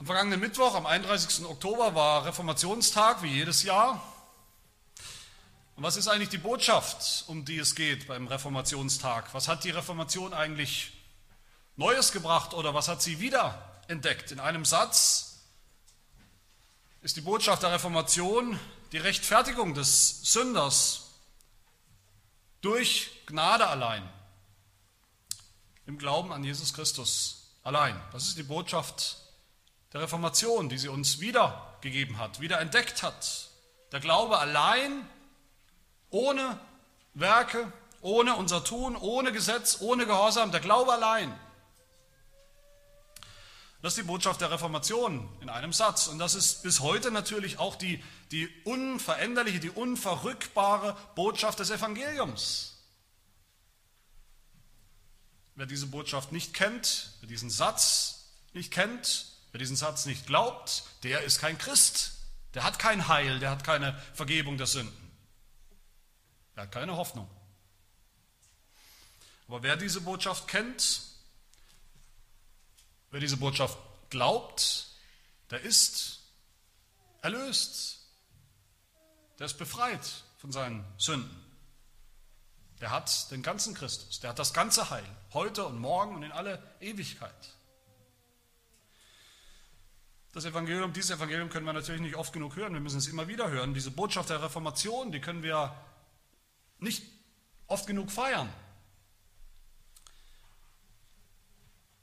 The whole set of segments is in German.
Am vergangenen Mittwoch, am 31. Oktober, war Reformationstag, wie jedes Jahr. Und was ist eigentlich die Botschaft, um die es geht beim Reformationstag? Was hat die Reformation eigentlich Neues gebracht oder was hat sie wieder entdeckt? In einem Satz ist die Botschaft der Reformation die Rechtfertigung des Sünders durch Gnade allein, im Glauben an Jesus Christus allein. Das ist die Botschaft der Reformation, die sie uns wiedergegeben hat, wieder entdeckt hat. Der Glaube allein, ohne Werke, ohne unser Tun, ohne Gesetz, ohne Gehorsam, der Glaube allein. Das ist die Botschaft der Reformation in einem Satz. Und das ist bis heute natürlich auch die, die unveränderliche, die unverrückbare Botschaft des Evangeliums. Wer diese Botschaft nicht kennt, wer diesen Satz nicht kennt, Wer diesen Satz nicht glaubt, der ist kein Christ. Der hat kein Heil, der hat keine Vergebung der Sünden. Er hat keine Hoffnung. Aber wer diese Botschaft kennt, wer diese Botschaft glaubt, der ist erlöst. Der ist befreit von seinen Sünden. Der hat den ganzen Christus, der hat das ganze Heil, heute und morgen und in alle Ewigkeit. Das Evangelium, dieses Evangelium können wir natürlich nicht oft genug hören, wir müssen es immer wieder hören. Diese Botschaft der Reformation, die können wir nicht oft genug feiern.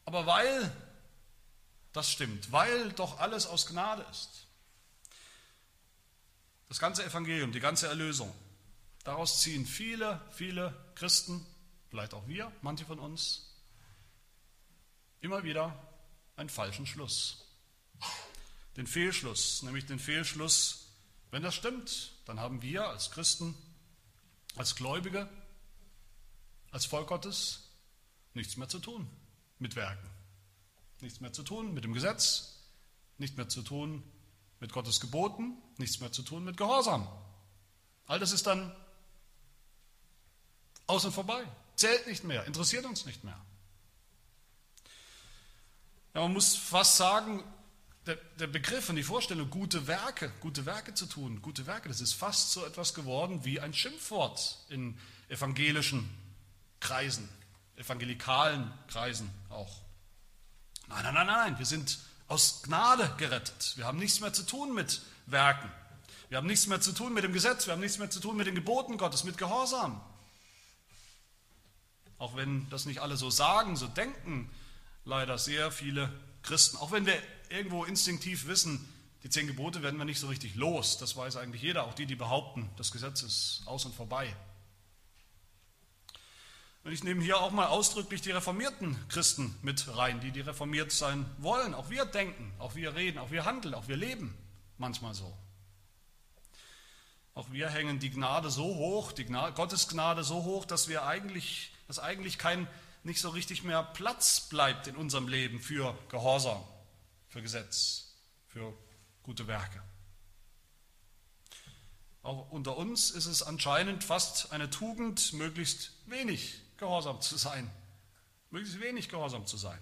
Aber weil das stimmt, weil doch alles aus Gnade ist, das ganze Evangelium, die ganze Erlösung, daraus ziehen viele, viele Christen, vielleicht auch wir, manche von uns, immer wieder einen falschen Schluss den Fehlschluss, nämlich den Fehlschluss, wenn das stimmt, dann haben wir als Christen, als Gläubige, als Volk Gottes nichts mehr zu tun mit Werken, nichts mehr zu tun mit dem Gesetz, nichts mehr zu tun mit Gottes Geboten, nichts mehr zu tun mit Gehorsam. All das ist dann aus und vorbei, zählt nicht mehr, interessiert uns nicht mehr. Ja, man muss fast sagen, der, der Begriff und die Vorstellung, gute Werke, gute Werke zu tun, gute Werke, das ist fast so etwas geworden wie ein Schimpfwort in evangelischen Kreisen, evangelikalen Kreisen auch. Nein, nein, nein, nein, wir sind aus Gnade gerettet. Wir haben nichts mehr zu tun mit Werken. Wir haben nichts mehr zu tun mit dem Gesetz. Wir haben nichts mehr zu tun mit den Geboten Gottes, mit Gehorsam. Auch wenn das nicht alle so sagen, so denken leider sehr viele Christen. Auch wenn wir irgendwo instinktiv wissen, die zehn Gebote werden wir nicht so richtig los. Das weiß eigentlich jeder, auch die, die behaupten, das Gesetz ist aus und vorbei. Und ich nehme hier auch mal ausdrücklich die reformierten Christen mit rein, die, die reformiert sein wollen. Auch wir denken, auch wir reden, auch wir handeln, auch wir leben manchmal so. Auch wir hängen die Gnade so hoch, die Gnade, Gottes Gnade so hoch, dass wir eigentlich, dass eigentlich kein, nicht so richtig mehr Platz bleibt in unserem Leben für Gehorsam für Gesetz, für gute Werke. Auch unter uns ist es anscheinend fast eine Tugend, möglichst wenig gehorsam zu sein. Möglichst wenig gehorsam zu sein.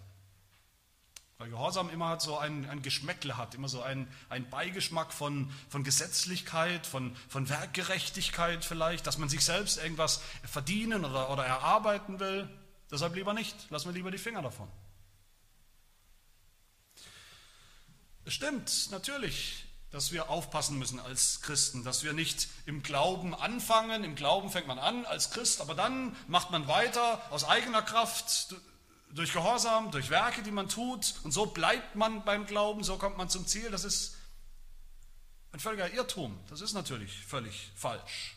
Weil Gehorsam immer hat so ein, ein Geschmäckle hat, immer so ein, ein Beigeschmack von, von Gesetzlichkeit, von, von Werkgerechtigkeit vielleicht, dass man sich selbst irgendwas verdienen oder, oder erarbeiten will. Deshalb lieber nicht, lassen wir lieber die Finger davon. Es stimmt natürlich, dass wir aufpassen müssen als Christen, dass wir nicht im Glauben anfangen. Im Glauben fängt man an als Christ, aber dann macht man weiter aus eigener Kraft, durch Gehorsam, durch Werke, die man tut. Und so bleibt man beim Glauben, so kommt man zum Ziel. Das ist ein völliger Irrtum. Das ist natürlich völlig falsch.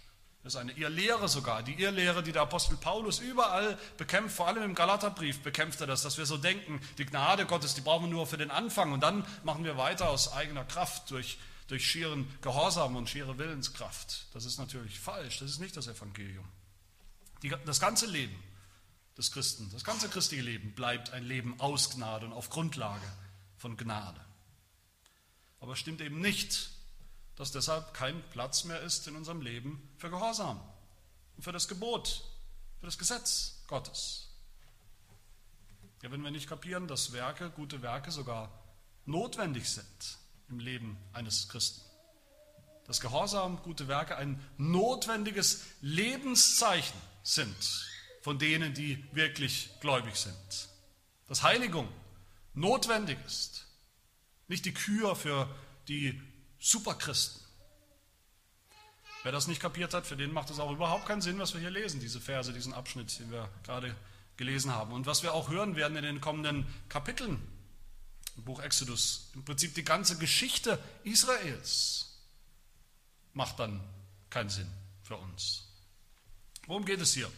Das ist eine Irrlehre sogar, die Irrlehre, die der Apostel Paulus überall bekämpft, vor allem im Galaterbrief bekämpft er das, dass wir so denken, die Gnade Gottes, die brauchen wir nur für den Anfang und dann machen wir weiter aus eigener Kraft, durch, durch schieren Gehorsam und schiere Willenskraft. Das ist natürlich falsch, das ist nicht das Evangelium. Die, das ganze Leben des Christen, das ganze christliche Leben bleibt ein Leben aus Gnade und auf Grundlage von Gnade. Aber es stimmt eben nicht, dass deshalb kein Platz mehr ist in unserem Leben für Gehorsam und für das Gebot, für das Gesetz Gottes. Ja, wenn wir nicht kapieren, dass Werke, gute Werke sogar notwendig sind im Leben eines Christen. Dass Gehorsam, gute Werke ein notwendiges Lebenszeichen sind von denen, die wirklich gläubig sind. Dass Heiligung notwendig ist, nicht die Kür für die Superchristen. Wer das nicht kapiert hat, für den macht es auch überhaupt keinen Sinn, was wir hier lesen, diese Verse, diesen Abschnitt, den wir gerade gelesen haben. Und was wir auch hören werden in den kommenden Kapiteln im Buch Exodus, im Prinzip die ganze Geschichte Israels, macht dann keinen Sinn für uns. Worum geht es hier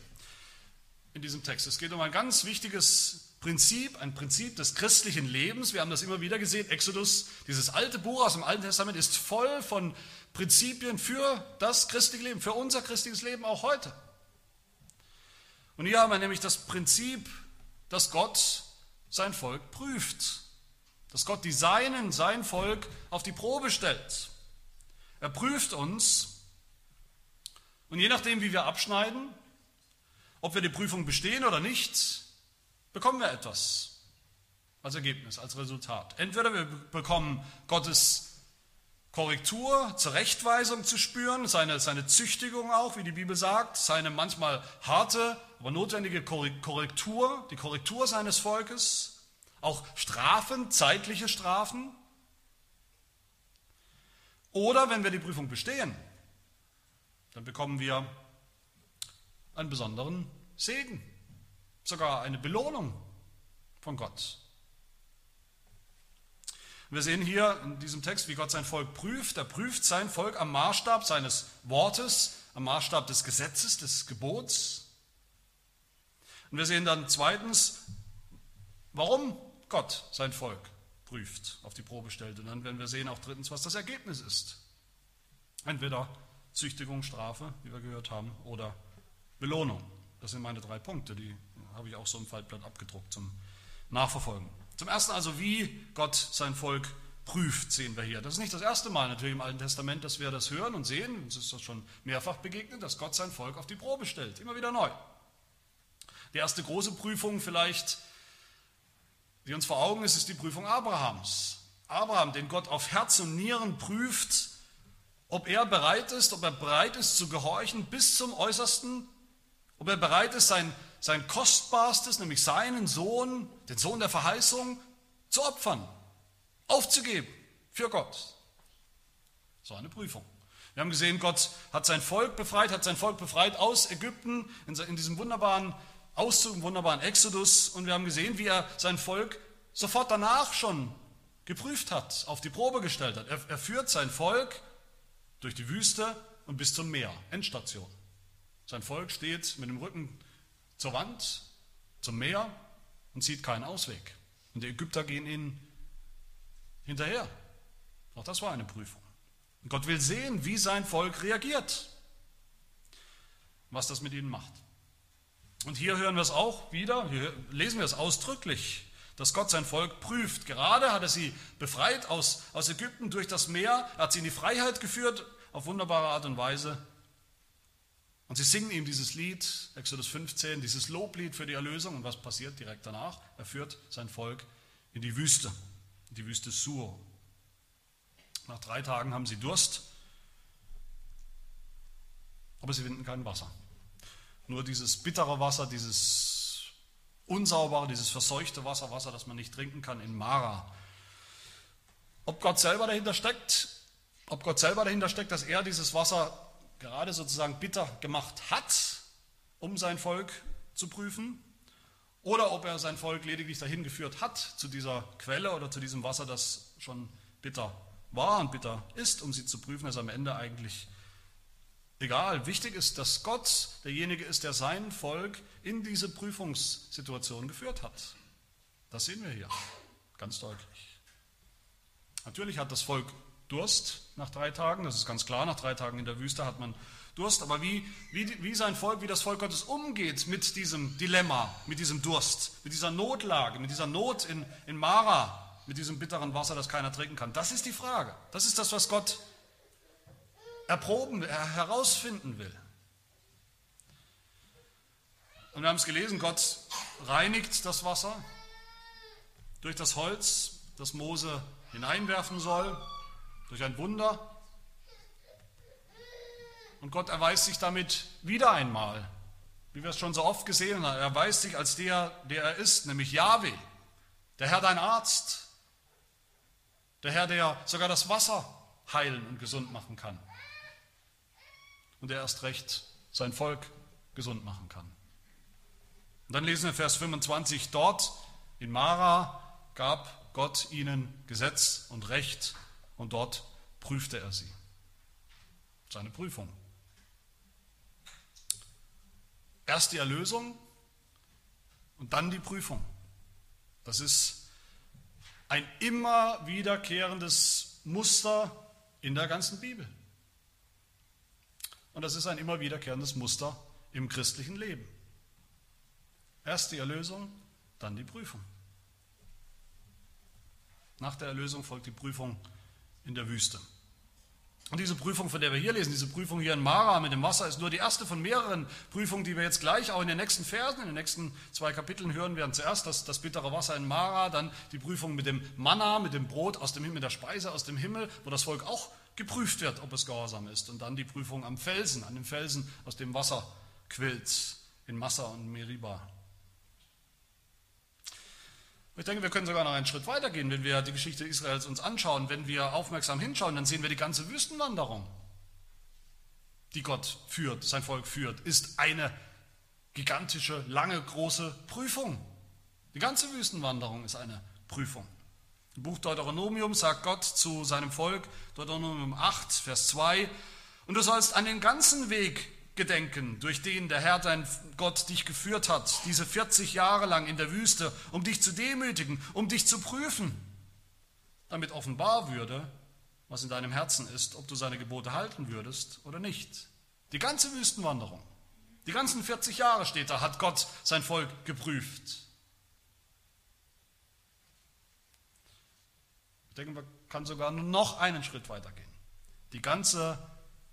in diesem Text? Es geht um ein ganz wichtiges Prinzip, ein Prinzip des christlichen Lebens. Wir haben das immer wieder gesehen. Exodus, dieses alte Buch aus dem Alten Testament, ist voll von Prinzipien für das christliche Leben, für unser christliches Leben auch heute. Und hier haben wir nämlich das Prinzip, dass Gott sein Volk prüft. Dass Gott die Seinen, sein Volk auf die Probe stellt. Er prüft uns und je nachdem, wie wir abschneiden, ob wir die Prüfung bestehen oder nicht, bekommen wir etwas als Ergebnis, als Resultat. Entweder wir bekommen Gottes Korrektur, Zurechtweisung zu spüren, seine, seine Züchtigung auch, wie die Bibel sagt, seine manchmal harte, aber notwendige Korrektur, die Korrektur seines Volkes, auch Strafen, zeitliche Strafen. Oder wenn wir die Prüfung bestehen, dann bekommen wir einen besonderen Segen, sogar eine Belohnung von Gott. Wir sehen hier in diesem Text, wie Gott sein Volk prüft. Er prüft sein Volk am Maßstab seines Wortes, am Maßstab des Gesetzes, des Gebots. Und wir sehen dann zweitens, warum Gott sein Volk prüft, auf die Probe stellt. Und dann werden wir sehen auch drittens, was das Ergebnis ist. Entweder Züchtigung, Strafe, wie wir gehört haben, oder Belohnung. Das sind meine drei Punkte, die habe ich auch so im Faltblatt abgedruckt zum Nachverfolgen. Zum Ersten also, wie Gott sein Volk prüft, sehen wir hier. Das ist nicht das erste Mal natürlich im Alten Testament, dass wir das hören und sehen. Uns ist das schon mehrfach begegnet, dass Gott sein Volk auf die Probe stellt. Immer wieder neu. Die erste große Prüfung vielleicht, die uns vor Augen ist, ist die Prüfung Abrahams. Abraham, den Gott auf Herz und Nieren prüft, ob er bereit ist, ob er bereit ist zu gehorchen bis zum Äußersten ob er bereit ist, sein, sein Kostbarstes, nämlich seinen Sohn, den Sohn der Verheißung, zu opfern, aufzugeben für Gott. So eine Prüfung. Wir haben gesehen, Gott hat sein Volk befreit, hat sein Volk befreit aus Ägypten in diesem wunderbaren Auszug, im wunderbaren Exodus. Und wir haben gesehen, wie er sein Volk sofort danach schon geprüft hat, auf die Probe gestellt hat. Er, er führt sein Volk durch die Wüste und bis zum Meer, Endstation. Sein Volk steht mit dem Rücken zur Wand, zum Meer und sieht keinen Ausweg. Und die Ägypter gehen ihnen hinterher. Auch das war eine Prüfung. Und Gott will sehen, wie sein Volk reagiert, was das mit ihnen macht. Und hier hören wir es auch wieder, hier lesen wir es ausdrücklich, dass Gott sein Volk prüft. Gerade hat er sie befreit aus, aus Ägypten durch das Meer, er hat sie in die Freiheit geführt auf wunderbare Art und Weise. Und sie singen ihm dieses Lied, Exodus 15, dieses Loblied für die Erlösung. Und was passiert direkt danach? Er führt sein Volk in die Wüste, in die Wüste Sur. Nach drei Tagen haben sie Durst, aber sie finden kein Wasser. Nur dieses bittere Wasser, dieses unsaubere, dieses verseuchte Wasser, Wasser, das man nicht trinken kann in Mara. Ob Gott selber dahinter steckt, ob Gott selber dahinter steckt, dass er dieses Wasser gerade sozusagen bitter gemacht hat, um sein Volk zu prüfen, oder ob er sein Volk lediglich dahin geführt hat, zu dieser Quelle oder zu diesem Wasser, das schon bitter war und bitter ist, um sie zu prüfen, ist am Ende eigentlich egal. Wichtig ist, dass Gott derjenige ist, der sein Volk in diese Prüfungssituation geführt hat. Das sehen wir hier ganz deutlich. Natürlich hat das Volk Durst nach drei Tagen, das ist ganz klar, nach drei Tagen in der Wüste hat man Durst, aber wie, wie, wie sein Volk, wie das Volk Gottes umgeht mit diesem Dilemma, mit diesem Durst, mit dieser Notlage, mit dieser Not in, in Mara, mit diesem bitteren Wasser, das keiner trinken kann, das ist die Frage. Das ist das, was Gott erproben, herausfinden will. Und wir haben es gelesen, Gott reinigt das Wasser durch das Holz, das Mose hineinwerfen soll, durch ein Wunder. Und Gott erweist sich damit wieder einmal, wie wir es schon so oft gesehen haben. Er erweist sich als der, der er ist, nämlich Yahweh, der Herr dein Arzt, der Herr, der sogar das Wasser heilen und gesund machen kann. Und der erst recht sein Volk gesund machen kann. Und dann lesen wir Vers 25, dort in Mara gab Gott ihnen Gesetz und Recht und dort prüfte er sie. Seine Prüfung. Erst die Erlösung und dann die Prüfung. Das ist ein immer wiederkehrendes Muster in der ganzen Bibel. Und das ist ein immer wiederkehrendes Muster im christlichen Leben. Erst die Erlösung, dann die Prüfung. Nach der Erlösung folgt die Prüfung in der Wüste. Und diese Prüfung, von der wir hier lesen, diese Prüfung hier in Mara mit dem Wasser, ist nur die erste von mehreren Prüfungen, die wir jetzt gleich auch in den nächsten Versen, in den nächsten zwei Kapiteln hören werden. Zuerst das, das bittere Wasser in Mara, dann die Prüfung mit dem Manna, mit dem Brot aus dem Himmel, mit der Speise aus dem Himmel, wo das Volk auch geprüft wird, ob es gehorsam ist. Und dann die Prüfung am Felsen, an dem Felsen, aus dem Wasser quillt, in Massa und Meriba. Ich denke, wir können sogar noch einen Schritt weiter gehen, wenn wir die Geschichte Israels uns anschauen. Wenn wir aufmerksam hinschauen, dann sehen wir die ganze Wüstenwanderung, die Gott führt, sein Volk führt, ist eine gigantische, lange, große Prüfung. Die ganze Wüstenwanderung ist eine Prüfung. Im Buch Deuteronomium sagt Gott zu seinem Volk, Deuteronomium 8, Vers 2, und du sollst an den ganzen Weg gedenken, durch den der Herr dein Gott dich geführt hat, diese 40 Jahre lang in der Wüste, um dich zu demütigen, um dich zu prüfen, damit offenbar würde, was in deinem Herzen ist, ob du seine Gebote halten würdest oder nicht. Die ganze Wüstenwanderung, die ganzen 40 Jahre steht da, hat Gott sein Volk geprüft. Ich denke, man kann sogar noch einen Schritt weiter gehen. Die ganze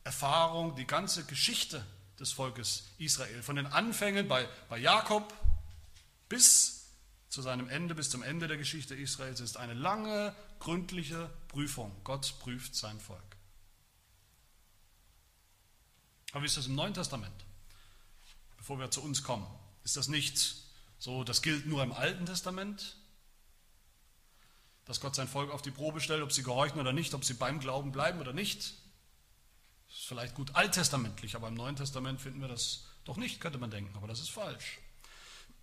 Erfahrung, die ganze Geschichte des Volkes Israel. Von den Anfängen bei, bei Jakob bis zu seinem Ende, bis zum Ende der Geschichte Israels ist eine lange, gründliche Prüfung. Gott prüft sein Volk. Aber wie ist das im Neuen Testament? Bevor wir zu uns kommen, ist das nicht so, das gilt nur im Alten Testament, dass Gott sein Volk auf die Probe stellt, ob sie gehorchen oder nicht, ob sie beim Glauben bleiben oder nicht. Vielleicht gut alttestamentlich, aber im Neuen Testament finden wir das doch nicht, könnte man denken, aber das ist falsch.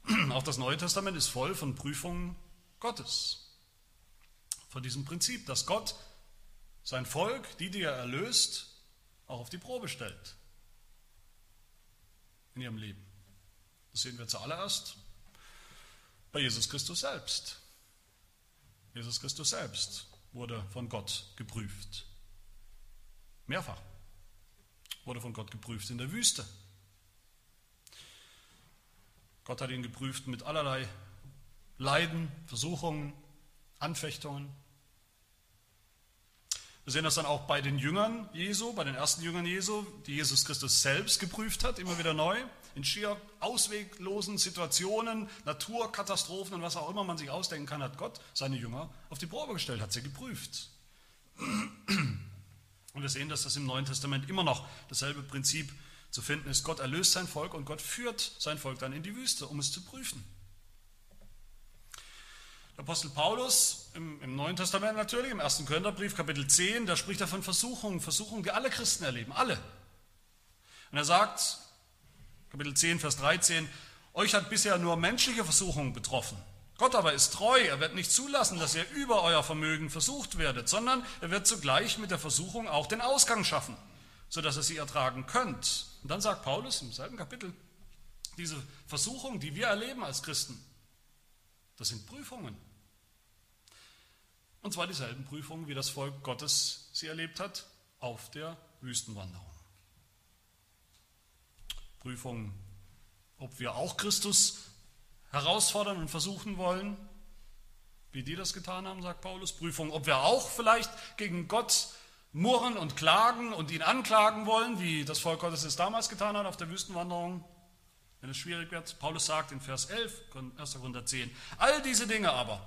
Auch das Neue Testament ist voll von Prüfungen Gottes. Von diesem Prinzip, dass Gott sein Volk, die, die er erlöst, auch auf die Probe stellt in ihrem Leben. Das sehen wir zuallererst bei Jesus Christus selbst. Jesus Christus selbst wurde von Gott geprüft. Mehrfach wurde von Gott geprüft in der Wüste. Gott hat ihn geprüft mit allerlei Leiden, Versuchungen, Anfechtungen. Wir sehen das dann auch bei den Jüngern Jesu, bei den ersten Jüngern Jesu, die Jesus Christus selbst geprüft hat, immer wieder neu, in schier ausweglosen Situationen, Naturkatastrophen und was auch immer man sich ausdenken kann, hat Gott seine Jünger auf die Probe gestellt, hat sie geprüft. Und wir sehen, dass das im Neuen Testament immer noch dasselbe Prinzip zu finden ist. Gott erlöst sein Volk und Gott führt sein Volk dann in die Wüste, um es zu prüfen. Der Apostel Paulus im, im Neuen Testament natürlich, im 1. Korintherbrief, Kapitel 10, da spricht er von Versuchungen, Versuchungen, die alle Christen erleben, alle. Und er sagt, Kapitel 10, Vers 13, euch hat bisher nur menschliche Versuchungen betroffen. Gott aber ist treu, er wird nicht zulassen, dass ihr über euer Vermögen versucht werdet, sondern er wird zugleich mit der Versuchung auch den Ausgang schaffen, sodass ihr sie ertragen könnt. Und dann sagt Paulus im selben Kapitel, diese Versuchung, die wir erleben als Christen, das sind Prüfungen. Und zwar dieselben Prüfungen, wie das Volk Gottes sie erlebt hat auf der Wüstenwanderung. Prüfungen, ob wir auch Christus herausfordern und versuchen wollen, wie die das getan haben, sagt Paulus. Prüfung, ob wir auch vielleicht gegen Gott murren und klagen und ihn anklagen wollen, wie das Volk Gottes es damals getan hat auf der Wüstenwanderung, wenn es schwierig wird. Paulus sagt in Vers 11, 1. Korinther 10, all diese Dinge aber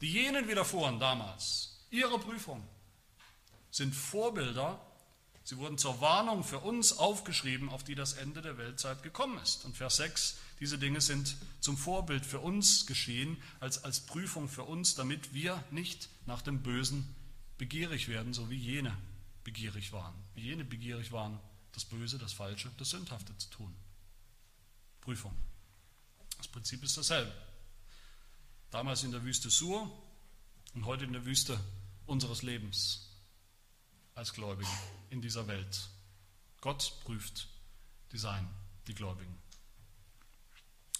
die jenen widerfuhren damals, ihre Prüfung, sind Vorbilder. Sie wurden zur Warnung für uns aufgeschrieben, auf die das Ende der Weltzeit gekommen ist. Und Vers 6, diese Dinge sind zum Vorbild für uns geschehen, als, als Prüfung für uns, damit wir nicht nach dem Bösen begierig werden, so wie jene begierig waren. Wie jene begierig waren, das Böse, das Falsche, das Sündhafte zu tun. Prüfung. Das Prinzip ist dasselbe. Damals in der Wüste Sur und heute in der Wüste unseres Lebens als Gläubigen in dieser Welt. Gott prüft die Sein, die Gläubigen.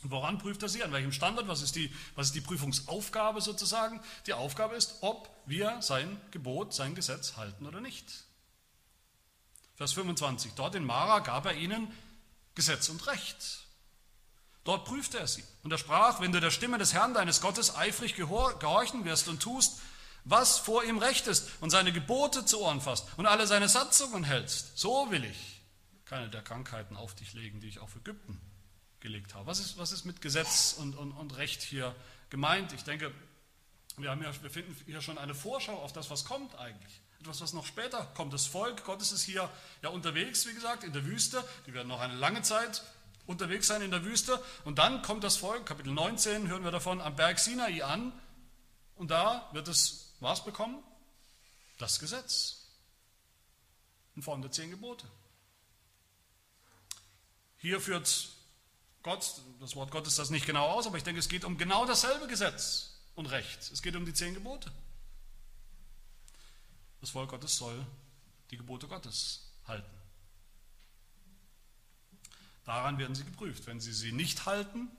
Woran prüft er sie? An welchem Standard? Was ist, die, was ist die Prüfungsaufgabe sozusagen? Die Aufgabe ist, ob wir sein Gebot, sein Gesetz halten oder nicht. Vers 25. Dort in Mara gab er ihnen Gesetz und Recht. Dort prüfte er sie. Und er sprach, wenn du der Stimme des Herrn deines Gottes eifrig gehorchen wirst und tust, was vor ihm recht ist und seine Gebote zu Ohren fasst und alle seine Satzungen hältst, so will ich keine der Krankheiten auf dich legen, die ich auf Ägypten gelegt habe. Was ist, was ist mit Gesetz und, und, und Recht hier gemeint? Ich denke, wir, haben ja, wir finden hier schon eine Vorschau auf das, was kommt eigentlich. Etwas, was noch später kommt. Das Volk Gottes ist hier ja unterwegs, wie gesagt, in der Wüste. Die werden noch eine lange Zeit unterwegs sein in der Wüste. Und dann kommt das Volk, Kapitel 19 hören wir davon, am Berg Sinai an. Und da wird es was bekommen? Das Gesetz. In Form der zehn Gebote. Hier führt Gott, das Wort Gottes das nicht genau aus, aber ich denke, es geht um genau dasselbe Gesetz und Recht. Es geht um die zehn Gebote. Das Volk Gottes soll die Gebote Gottes halten. Daran werden sie geprüft. Wenn sie sie nicht halten,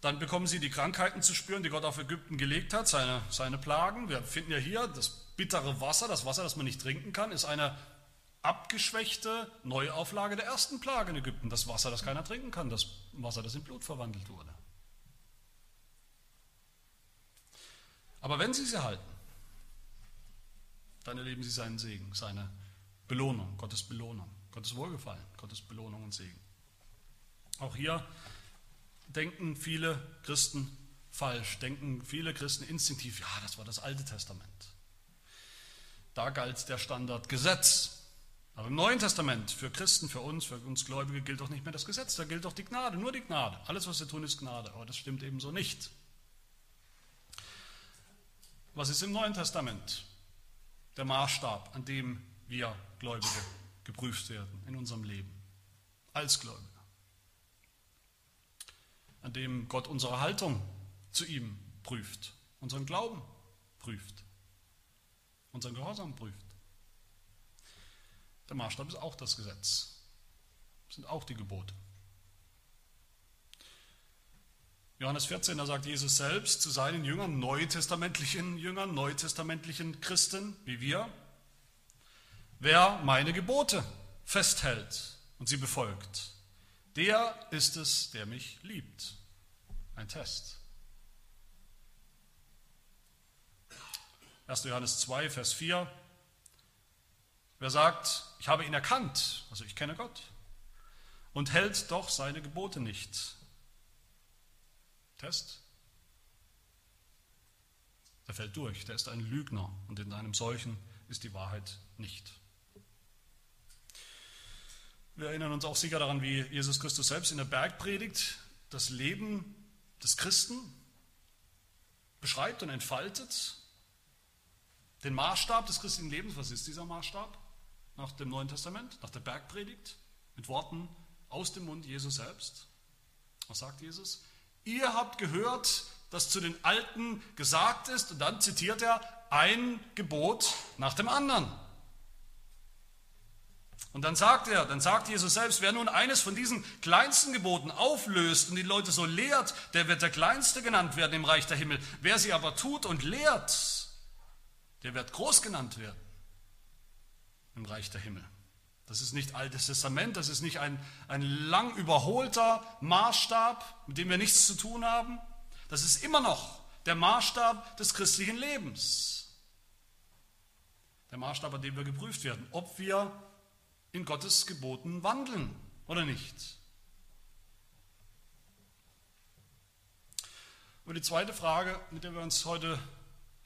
dann bekommen sie die Krankheiten zu spüren, die Gott auf Ägypten gelegt hat, seine, seine Plagen. Wir finden ja hier das bittere Wasser, das Wasser, das man nicht trinken kann, ist eine abgeschwächte Neuauflage der ersten Plage in Ägypten. Das Wasser, das keiner trinken kann, das Wasser, das in Blut verwandelt wurde. Aber wenn sie sie halten, dann erleben sie seinen Segen, seine Belohnung, Gottes Belohnung. Gottes Wohlgefallen, Gottes Belohnung und Segen. Auch hier denken viele Christen falsch, denken viele Christen instinktiv, ja, das war das Alte Testament. Da galt der Standard Gesetz. Aber im Neuen Testament, für Christen, für uns, für uns Gläubige gilt doch nicht mehr das Gesetz, da gilt doch die Gnade, nur die Gnade. Alles, was wir tun, ist Gnade, aber das stimmt ebenso nicht. Was ist im Neuen Testament? Der Maßstab, an dem wir Gläubige geprüft werden in unserem Leben als Gläubiger, an dem Gott unsere Haltung zu ihm prüft, unseren Glauben prüft, unseren Gehorsam prüft. Der Maßstab ist auch das Gesetz, sind auch die Gebote. Johannes 14, da sagt Jesus selbst zu seinen Jüngern, neutestamentlichen Jüngern, neutestamentlichen Christen wie wir, Wer meine Gebote festhält und sie befolgt, der ist es, der mich liebt. Ein Test. 1. Johannes 2, Vers 4. Wer sagt, ich habe ihn erkannt, also ich kenne Gott, und hält doch seine Gebote nicht. Test. Der fällt durch, der ist ein Lügner und in einem solchen ist die Wahrheit nicht. Wir erinnern uns auch sicher daran, wie Jesus Christus selbst in der Bergpredigt das Leben des Christen beschreibt und entfaltet. Den Maßstab des christlichen Lebens, was ist dieser Maßstab nach dem Neuen Testament, nach der Bergpredigt, mit Worten aus dem Mund Jesu selbst. Was sagt Jesus? Ihr habt gehört, dass zu den Alten gesagt ist, und dann zitiert er ein Gebot nach dem anderen. Und dann sagt er, dann sagt Jesus selbst, wer nun eines von diesen kleinsten Geboten auflöst und die Leute so lehrt, der wird der Kleinste genannt werden im Reich der Himmel. Wer sie aber tut und lehrt, der wird groß genannt werden im Reich der Himmel. Das ist nicht Altes Testament, das ist nicht ein, ein lang überholter Maßstab, mit dem wir nichts zu tun haben. Das ist immer noch der Maßstab des christlichen Lebens. Der Maßstab, an dem wir geprüft werden, ob wir in Gottes Geboten wandeln oder nicht. Aber die zweite Frage, mit der wir uns heute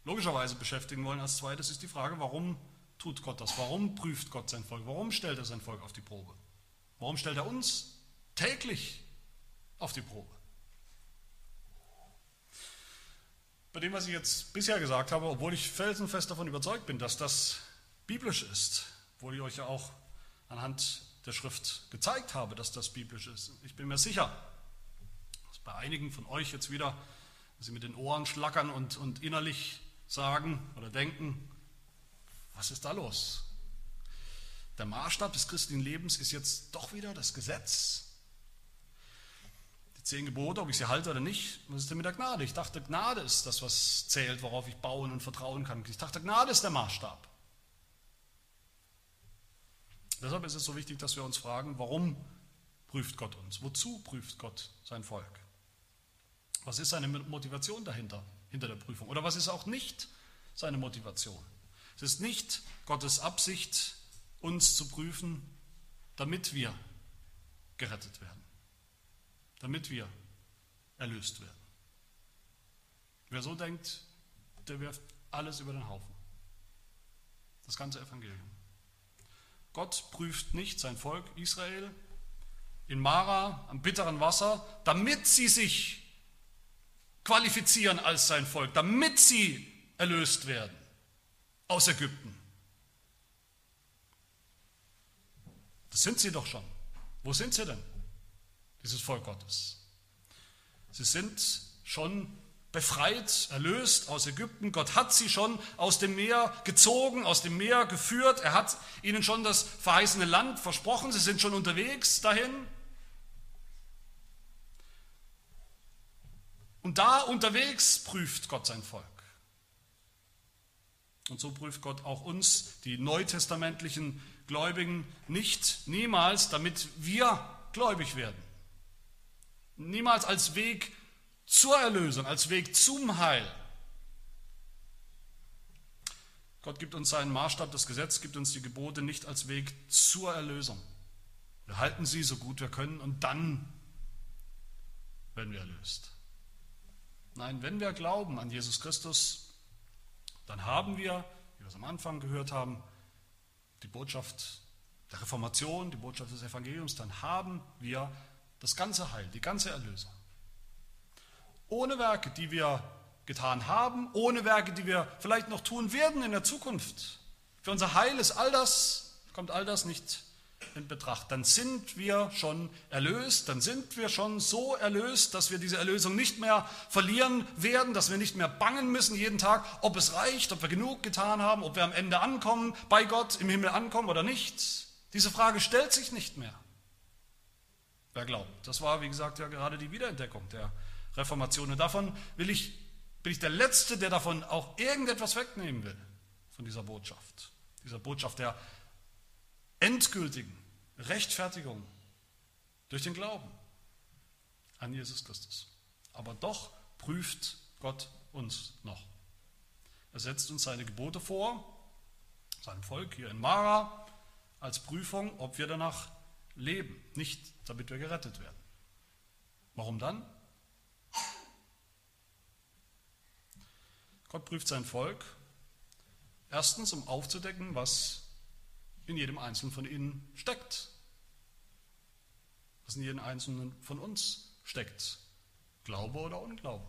logischerweise beschäftigen wollen, als zweites ist die Frage, warum tut Gott das? Warum prüft Gott sein Volk? Warum stellt er sein Volk auf die Probe? Warum stellt er uns täglich auf die Probe? Bei dem, was ich jetzt bisher gesagt habe, obwohl ich felsenfest davon überzeugt bin, dass das biblisch ist, obwohl ich euch ja auch anhand der Schrift gezeigt habe, dass das biblisch ist. Ich bin mir sicher, dass bei einigen von euch jetzt wieder, dass sie mit den Ohren schlackern und, und innerlich sagen oder denken, was ist da los? Der Maßstab des christlichen Lebens ist jetzt doch wieder das Gesetz. Die zehn Gebote, ob ich sie halte oder nicht, was ist denn mit der Gnade? Ich dachte, Gnade ist das, was zählt, worauf ich bauen und vertrauen kann. Ich dachte, Gnade ist der Maßstab. Deshalb ist es so wichtig, dass wir uns fragen, warum prüft Gott uns? Wozu prüft Gott sein Volk? Was ist seine Motivation dahinter, hinter der Prüfung? Oder was ist auch nicht seine Motivation? Es ist nicht Gottes Absicht, uns zu prüfen, damit wir gerettet werden, damit wir erlöst werden. Wer so denkt, der wirft alles über den Haufen. Das ganze Evangelium. Gott prüft nicht sein Volk Israel in Mara am bitteren Wasser, damit sie sich qualifizieren als sein Volk, damit sie erlöst werden aus Ägypten. Das sind sie doch schon. Wo sind sie denn, dieses Volk Gottes? Sie sind schon befreit, erlöst aus Ägypten. Gott hat sie schon aus dem Meer gezogen, aus dem Meer geführt. Er hat ihnen schon das verheißene Land versprochen. Sie sind schon unterwegs dahin. Und da unterwegs prüft Gott sein Volk. Und so prüft Gott auch uns, die neutestamentlichen Gläubigen, nicht niemals, damit wir gläubig werden. Niemals als Weg zur Erlösung, als Weg zum Heil. Gott gibt uns seinen Maßstab, das Gesetz gibt uns die Gebote nicht als Weg zur Erlösung. Wir halten sie so gut wir können und dann werden wir erlöst. Nein, wenn wir glauben an Jesus Christus, dann haben wir, wie wir es am Anfang gehört haben, die Botschaft der Reformation, die Botschaft des Evangeliums, dann haben wir das ganze Heil, die ganze Erlösung. Ohne Werke, die wir getan haben, ohne Werke, die wir vielleicht noch tun werden in der Zukunft. Für unser Heil ist all das, kommt all das nicht in Betracht. Dann sind wir schon erlöst, dann sind wir schon so erlöst, dass wir diese Erlösung nicht mehr verlieren werden, dass wir nicht mehr bangen müssen jeden Tag, ob es reicht, ob wir genug getan haben, ob wir am Ende ankommen, bei Gott im Himmel ankommen oder nicht. Diese Frage stellt sich nicht mehr. Wer glaubt? Das war, wie gesagt, ja gerade die Wiederentdeckung der Reformation. Und davon will ich, bin ich der Letzte, der davon auch irgendetwas wegnehmen will, von dieser Botschaft. Dieser Botschaft der endgültigen Rechtfertigung durch den Glauben an Jesus Christus. Aber doch prüft Gott uns noch. Er setzt uns seine Gebote vor, seinem Volk hier in Mara, als Prüfung, ob wir danach leben, nicht damit wir gerettet werden. Warum dann? Gott prüft sein Volk erstens, um aufzudecken, was in jedem Einzelnen von ihnen steckt. Was in jedem Einzelnen von uns steckt. Glaube oder Unglaube.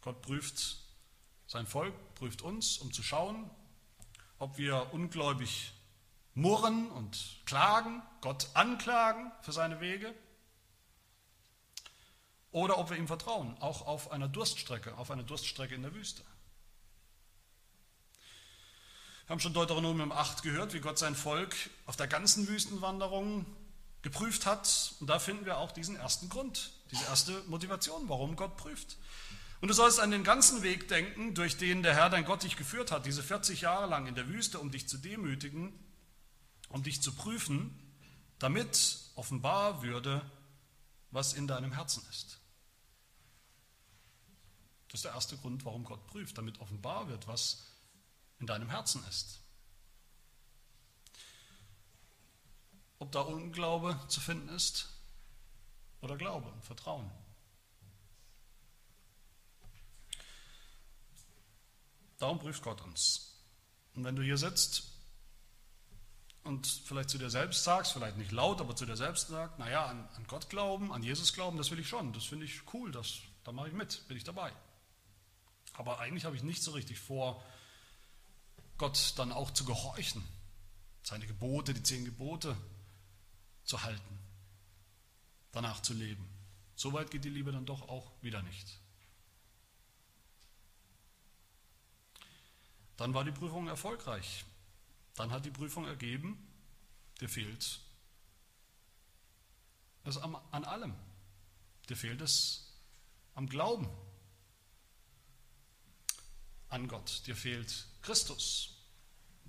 Gott prüft sein Volk, prüft uns, um zu schauen, ob wir ungläubig murren und klagen, Gott anklagen für seine Wege oder ob wir ihm vertrauen, auch auf einer Durststrecke, auf einer Durststrecke in der Wüste. Wir haben schon Deuteronomium 8 gehört, wie Gott sein Volk auf der ganzen Wüstenwanderung geprüft hat. Und da finden wir auch diesen ersten Grund, diese erste Motivation, warum Gott prüft. Und du sollst an den ganzen Weg denken, durch den der Herr dein Gott dich geführt hat, diese 40 Jahre lang in der Wüste, um dich zu demütigen, um dich zu prüfen, damit offenbar würde, was in deinem Herzen ist. Das ist der erste Grund, warum Gott prüft, damit offenbar wird, was in deinem Herzen ist. Ob da Unglaube zu finden ist oder Glaube und Vertrauen. Darum prüft Gott uns. Und wenn du hier sitzt und vielleicht zu dir selbst sagst, vielleicht nicht laut, aber zu dir selbst sagst, naja, an, an Gott glauben, an Jesus glauben, das will ich schon, das finde ich cool, das, da mache ich mit, bin ich dabei. Aber eigentlich habe ich nicht so richtig vor, Gott dann auch zu gehorchen, seine Gebote, die zehn Gebote zu halten, danach zu leben. So weit geht die Liebe dann doch auch wieder nicht. Dann war die Prüfung erfolgreich. Dann hat die Prüfung ergeben, dir fehlt es an allem. Dir fehlt es am Glauben an Gott. Dir fehlt Christus.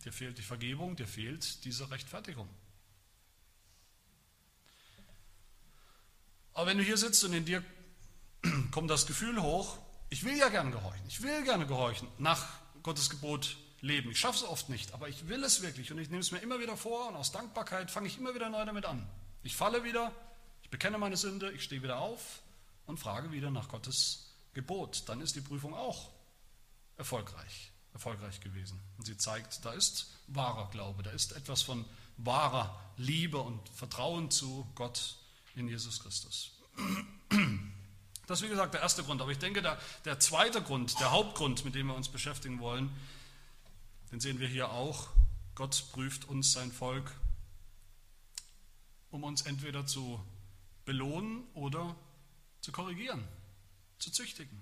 Dir fehlt die Vergebung, dir fehlt diese Rechtfertigung. Aber wenn du hier sitzt und in dir kommt das Gefühl hoch, ich will ja gerne gehorchen, ich will gerne gehorchen, nach Gottes Gebot leben. Ich schaffe es oft nicht, aber ich will es wirklich und ich nehme es mir immer wieder vor und aus Dankbarkeit fange ich immer wieder neu damit an. Ich falle wieder, ich bekenne meine Sünde, ich stehe wieder auf und frage wieder nach Gottes Gebot. Dann ist die Prüfung auch erfolgreich, erfolgreich gewesen. Und sie zeigt, da ist wahrer Glaube, da ist etwas von wahrer Liebe und Vertrauen zu Gott in Jesus Christus. Das ist wie gesagt der erste Grund. Aber ich denke, der, der zweite Grund, der Hauptgrund, mit dem wir uns beschäftigen wollen, den sehen wir hier auch. Gott prüft uns sein Volk, um uns entweder zu belohnen oder zu korrigieren, zu züchtigen.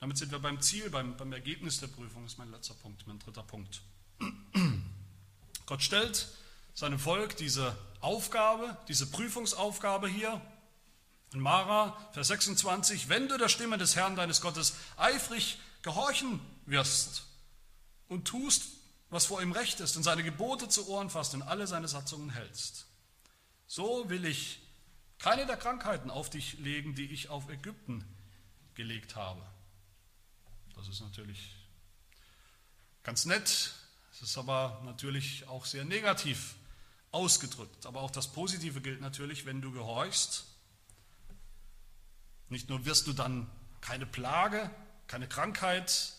Damit sind wir beim Ziel, beim, beim Ergebnis der Prüfung, das ist mein letzter Punkt, mein dritter Punkt. Gott stellt seinem Volk diese Aufgabe, diese Prüfungsaufgabe hier. In Mara, Vers 26, wenn du der Stimme des Herrn deines Gottes eifrig gehorchen wirst und tust, was vor ihm recht ist und seine Gebote zu Ohren fasst und alle seine Satzungen hältst, so will ich keine der Krankheiten auf dich legen, die ich auf Ägypten gelegt habe. Das ist natürlich ganz nett, es ist aber natürlich auch sehr negativ ausgedrückt. Aber auch das Positive gilt natürlich, wenn du gehorchst. Nicht nur wirst du dann keine Plage, keine Krankheit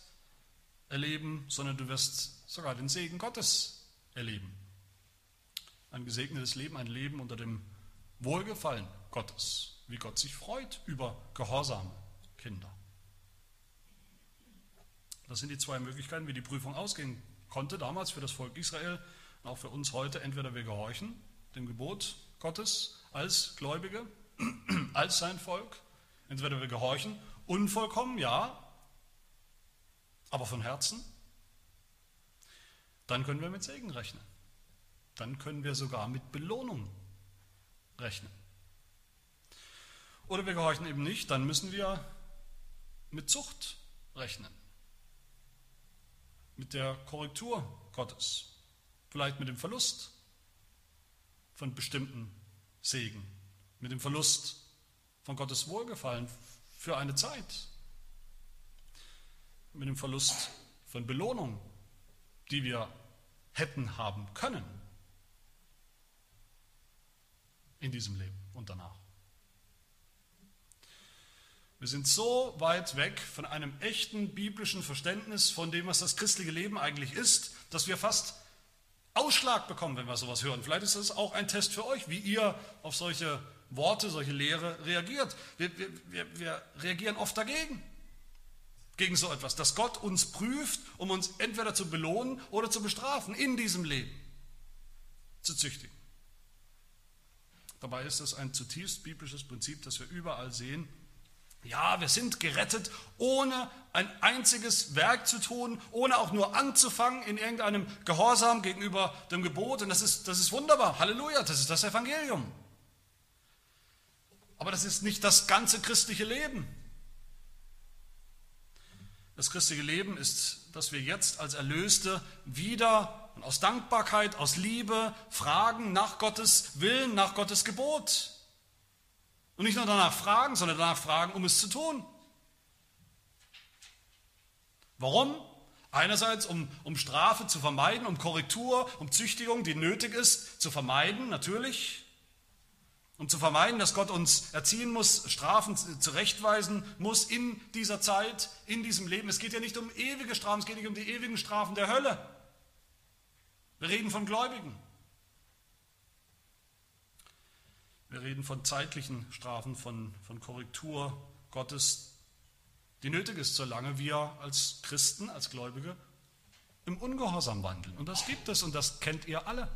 erleben, sondern du wirst sogar den Segen Gottes erleben. Ein gesegnetes Leben, ein Leben unter dem Wohlgefallen Gottes, wie Gott sich freut über gehorsame Kinder. Das sind die zwei Möglichkeiten, wie die Prüfung ausgehen konnte damals für das Volk Israel auch für uns heute, entweder wir gehorchen dem Gebot Gottes als Gläubige, als sein Volk, entweder wir gehorchen, unvollkommen, ja, aber von Herzen, dann können wir mit Segen rechnen. Dann können wir sogar mit Belohnung rechnen. Oder wir gehorchen eben nicht, dann müssen wir mit Zucht rechnen, mit der Korrektur Gottes. Vielleicht mit dem Verlust von bestimmten Segen, mit dem Verlust von Gottes Wohlgefallen für eine Zeit, mit dem Verlust von Belohnung, die wir hätten haben können in diesem Leben und danach. Wir sind so weit weg von einem echten biblischen Verständnis von dem, was das christliche Leben eigentlich ist, dass wir fast Ausschlag bekommen, wenn wir sowas hören. Vielleicht ist das auch ein Test für euch, wie ihr auf solche Worte, solche Lehre reagiert. Wir, wir, wir, reagieren oft dagegen, gegen so etwas, dass Gott uns prüft, um uns entweder zu belohnen oder zu bestrafen in diesem Leben, zu züchtigen. Dabei ist es ein zutiefst biblisches Prinzip, das wir überall sehen ja, wir sind gerettet, ohne ein einziges Werk zu tun, ohne auch nur anzufangen in irgendeinem Gehorsam gegenüber dem Gebot. Und das ist, das ist wunderbar. Halleluja, das ist das Evangelium. Aber das ist nicht das ganze christliche Leben. Das christliche Leben ist, dass wir jetzt als Erlöste wieder aus Dankbarkeit, aus Liebe fragen nach Gottes Willen, nach Gottes Gebot. Und nicht nur danach fragen, sondern danach fragen, um es zu tun. Warum? Einerseits, um, um Strafe zu vermeiden, um Korrektur, um Züchtigung, die nötig ist, zu vermeiden, natürlich. um zu vermeiden, dass Gott uns erziehen muss, Strafen zurechtweisen muss in dieser Zeit, in diesem Leben. Es geht ja nicht um ewige Strafen, es geht nicht um die ewigen Strafen der Hölle. Wir reden von Gläubigen. Wir reden von zeitlichen Strafen, von, von Korrektur Gottes, die nötig ist, solange wir als Christen, als Gläubige im Ungehorsam wandeln. Und das gibt es und das kennt ihr alle.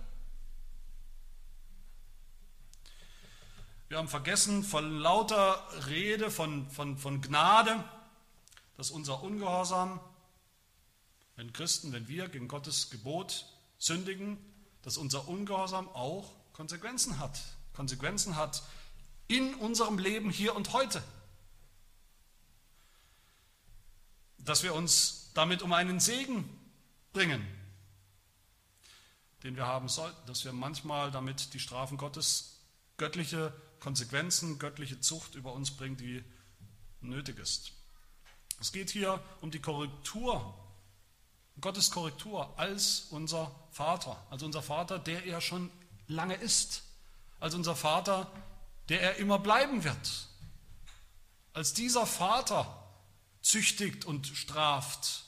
Wir haben vergessen von lauter Rede, von, von, von Gnade, dass unser Ungehorsam, wenn Christen, wenn wir gegen Gottes Gebot sündigen, dass unser Ungehorsam auch Konsequenzen hat. Konsequenzen hat in unserem Leben hier und heute. Dass wir uns damit um einen Segen bringen, den wir haben sollten, dass wir manchmal damit die Strafen Gottes, göttliche Konsequenzen, göttliche Zucht über uns bringen, die nötig ist. Es geht hier um die Korrektur, Gottes Korrektur als unser Vater, als unser Vater, der er schon lange ist, als unser Vater, der er immer bleiben wird. Als dieser Vater züchtigt und straft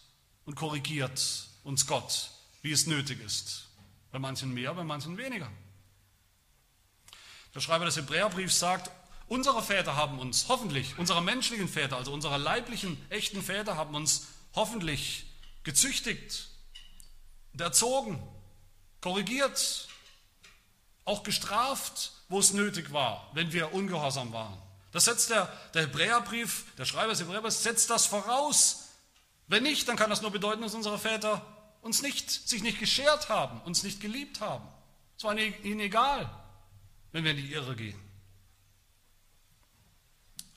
und korrigiert uns Gott, wie es nötig ist. Bei manchen mehr, bei manchen weniger. Der Schreiber des Hebräerbriefs sagt, unsere Väter haben uns hoffentlich, unsere menschlichen Väter, also unsere leiblichen, echten Väter haben uns hoffentlich gezüchtigt und erzogen, korrigiert, auch gestraft, wo es nötig war, wenn wir ungehorsam waren. Das setzt der, der Hebräerbrief, der Schreiber des Hebräerbriefs setzt das voraus. Wenn nicht, dann kann das nur bedeuten, dass unsere Väter uns nicht, sich nicht geschert haben, uns nicht geliebt haben. Es war ihnen egal, wenn wir in die Irre gehen.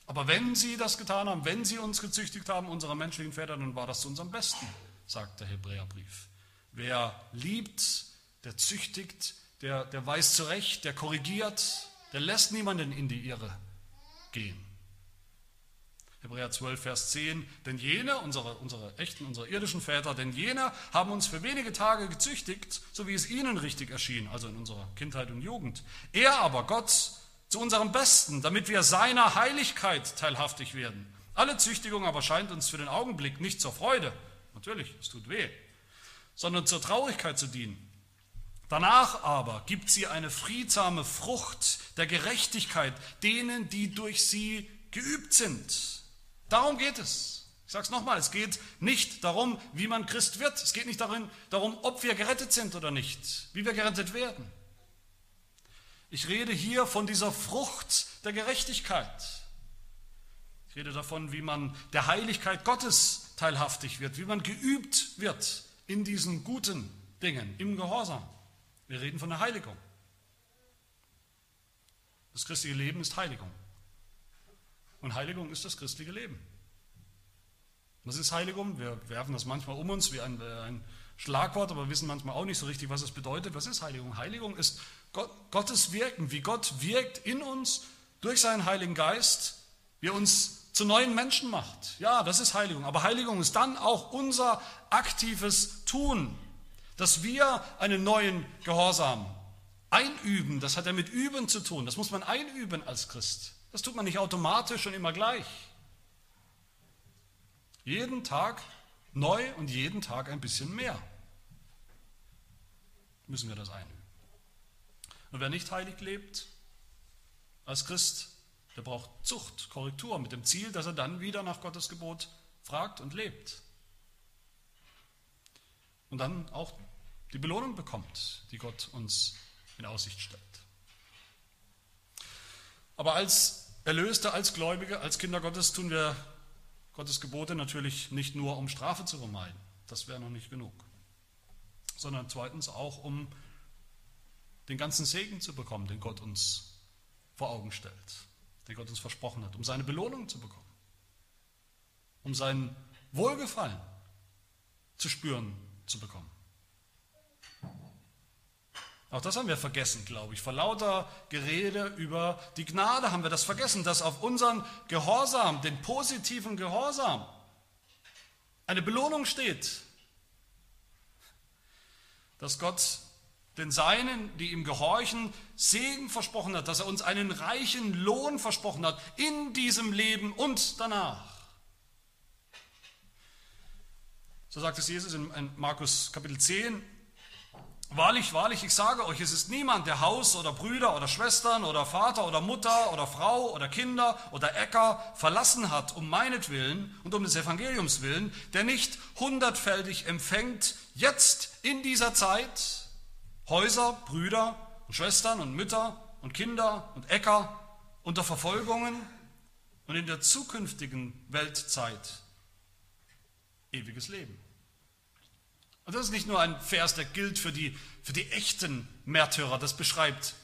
Aber wenn sie das getan haben, wenn sie uns gezüchtigt haben, unsere menschlichen Väter, dann war das zu unserem Besten, sagt der Hebräerbrief. Wer liebt, der züchtigt, der, der weiß zurecht, der korrigiert, der lässt niemanden in die Irre gehen. Hebräer 12, Vers 10, denn jene, unsere, unsere echten, unsere irdischen Väter, denn jene haben uns für wenige Tage gezüchtigt, so wie es ihnen richtig erschien, also in unserer Kindheit und Jugend. Er aber, Gott, zu unserem Besten, damit wir seiner Heiligkeit teilhaftig werden. Alle Züchtigung aber scheint uns für den Augenblick nicht zur Freude, natürlich, es tut weh, sondern zur Traurigkeit zu dienen. Danach aber gibt sie eine friedsame Frucht der Gerechtigkeit denen, die durch sie geübt sind. Darum geht es. Ich sage es nochmal, es geht nicht darum, wie man Christ wird. Es geht nicht darin, darum, ob wir gerettet sind oder nicht, wie wir gerettet werden. Ich rede hier von dieser Frucht der Gerechtigkeit. Ich rede davon, wie man der Heiligkeit Gottes teilhaftig wird, wie man geübt wird in diesen guten Dingen, im Gehorsam. Wir reden von der Heiligung. Das christliche Leben ist Heiligung. Und Heiligung ist das christliche Leben. Was ist Heiligung? Wir werfen das manchmal um uns wie ein, äh, ein Schlagwort, aber wissen manchmal auch nicht so richtig, was es bedeutet. Was ist Heiligung? Heiligung ist Gott, Gottes Wirken, wie Gott wirkt in uns durch seinen Heiligen Geist, wie er uns zu neuen Menschen macht. Ja, das ist Heiligung. Aber Heiligung ist dann auch unser aktives Tun, dass wir einen neuen Gehorsam einüben. Das hat ja mit Üben zu tun. Das muss man einüben als Christ. Das tut man nicht automatisch und immer gleich. Jeden Tag neu und jeden Tag ein bisschen mehr müssen wir das einüben. Und wer nicht heilig lebt als Christ, der braucht Zucht, Korrektur mit dem Ziel, dass er dann wieder nach Gottes Gebot fragt und lebt. Und dann auch die Belohnung bekommt, die Gott uns in Aussicht stellt. Aber als Erlöste, als Gläubige, als Kinder Gottes tun wir Gottes Gebote natürlich nicht nur, um Strafe zu vermeiden, das wäre noch nicht genug, sondern zweitens auch, um den ganzen Segen zu bekommen, den Gott uns vor Augen stellt, den Gott uns versprochen hat, um seine Belohnung zu bekommen, um sein Wohlgefallen zu spüren zu bekommen. Auch das haben wir vergessen, glaube ich. Vor lauter Gerede über die Gnade haben wir das vergessen, dass auf unseren Gehorsam, den positiven Gehorsam, eine Belohnung steht. Dass Gott den Seinen, die ihm gehorchen, Segen versprochen hat, dass er uns einen reichen Lohn versprochen hat in diesem Leben und danach. So sagt es Jesus in Markus Kapitel 10. Wahrlich, wahrlich, ich sage euch, es ist niemand, der Haus oder Brüder oder Schwestern oder Vater oder Mutter oder Frau oder Kinder oder Äcker verlassen hat, um meinetwillen und um des Evangeliums willen, der nicht hundertfältig empfängt, jetzt in dieser Zeit, Häuser, Brüder und Schwestern und Mütter und Kinder und Äcker unter Verfolgungen und in der zukünftigen Weltzeit ewiges Leben. Und das ist nicht nur ein Vers, der gilt für die, für die echten Märtyrer, das beschreibt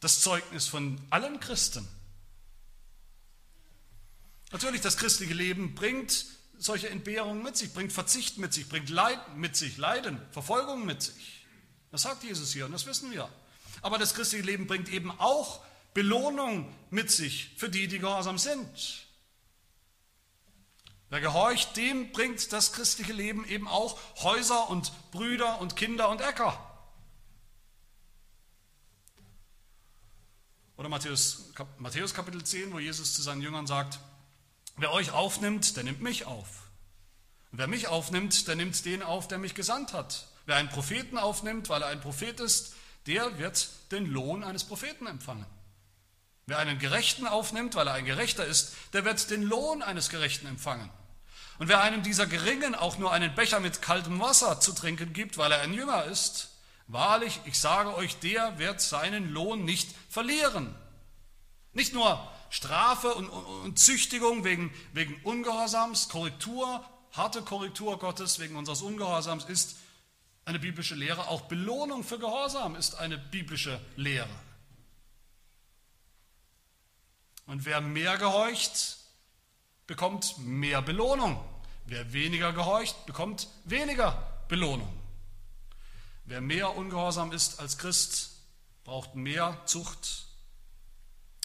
das Zeugnis von allen Christen. Natürlich, das christliche Leben bringt solche Entbehrungen mit sich, bringt Verzicht mit sich, bringt Leid mit sich, Leiden, Verfolgung mit sich. Das sagt Jesus hier und das wissen wir. Aber das christliche Leben bringt eben auch Belohnung mit sich für die, die gehorsam sind. Wer gehorcht, dem bringt das christliche Leben eben auch Häuser und Brüder und Kinder und Äcker. Oder Matthäus, Matthäus Kapitel 10, wo Jesus zu seinen Jüngern sagt, wer euch aufnimmt, der nimmt mich auf. Und wer mich aufnimmt, der nimmt den auf, der mich gesandt hat. Wer einen Propheten aufnimmt, weil er ein Prophet ist, der wird den Lohn eines Propheten empfangen. Wer einen Gerechten aufnimmt, weil er ein Gerechter ist, der wird den Lohn eines Gerechten empfangen. Und wer einem dieser Geringen auch nur einen Becher mit kaltem Wasser zu trinken gibt, weil er ein Jünger ist, wahrlich, ich sage euch, der wird seinen Lohn nicht verlieren. Nicht nur Strafe und, und, und Züchtigung wegen, wegen Ungehorsams, Korrektur, harte Korrektur Gottes wegen unseres Ungehorsams ist eine biblische Lehre. Auch Belohnung für Gehorsam ist eine biblische Lehre. Und wer mehr gehorcht, bekommt mehr Belohnung. Wer weniger gehorcht, bekommt weniger Belohnung. Wer mehr ungehorsam ist als Christ, braucht mehr Zucht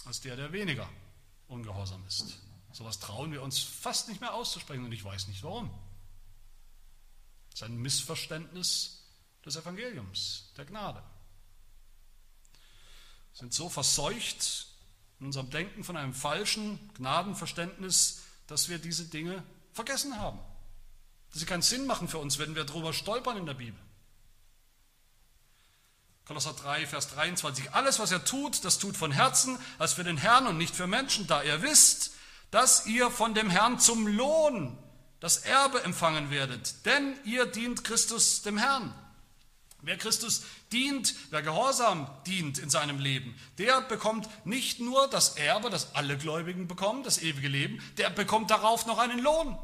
als der, der weniger ungehorsam ist. Sowas trauen wir uns fast nicht mehr auszusprechen und ich weiß nicht warum. Das ist ein Missverständnis des Evangeliums, der Gnade. Wir sind so verseucht in unserem Denken von einem falschen Gnadenverständnis, dass wir diese Dinge vergessen haben. Dass sie keinen Sinn machen für uns, wenn wir darüber stolpern in der Bibel. Kolosser 3, Vers 23. Alles, was er tut, das tut von Herzen, als für den Herrn und nicht für Menschen, da ihr wisst, dass ihr von dem Herrn zum Lohn das Erbe empfangen werdet, denn ihr dient Christus dem Herrn. Wer Christus dient, wer Gehorsam dient in seinem Leben, der bekommt nicht nur das Erbe, das alle Gläubigen bekommen, das ewige Leben, der bekommt darauf noch einen Lohn.